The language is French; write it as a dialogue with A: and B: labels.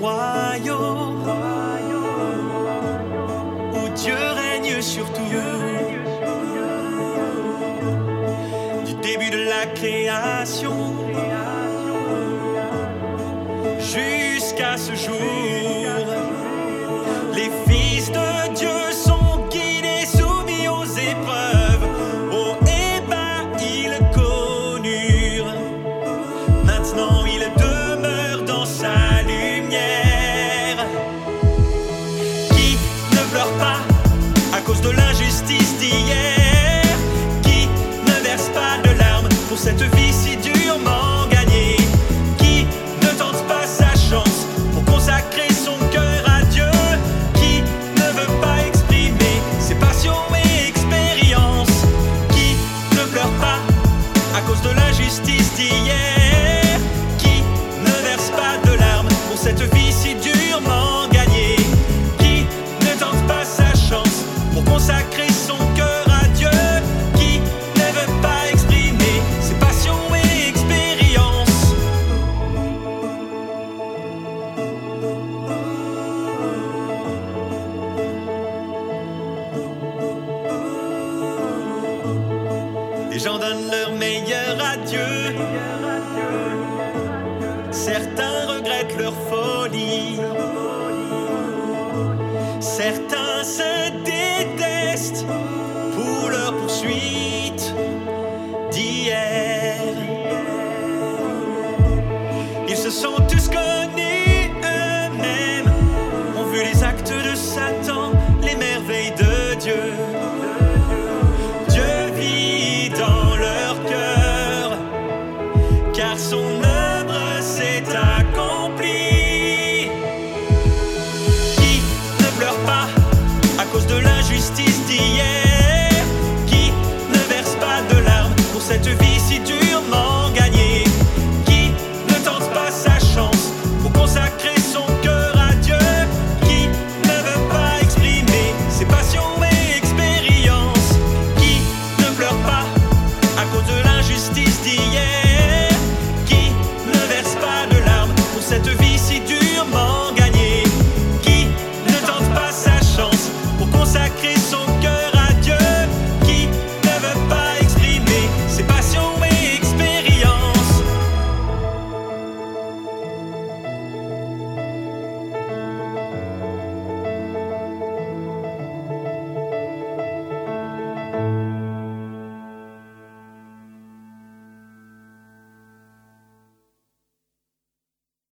A: royaume où Dieu règne sur tout. Du début de la création jusqu'à ce jour, l'injustice d'hier. Qui ne verse pas de larmes pour cette vie si durement gagnée? Qui ne tente pas sa chance pour consacrer son cœur à Dieu? Qui ne veut pas exprimer ses passions et expériences? Qui ne pleure pas à cause de l'injustice d'hier? Les gens donnent leur meilleur à Dieu. Certains regrettent leur folie. Certains se détestent pour leur poursuite d'hier. Ils se sont 多么感激。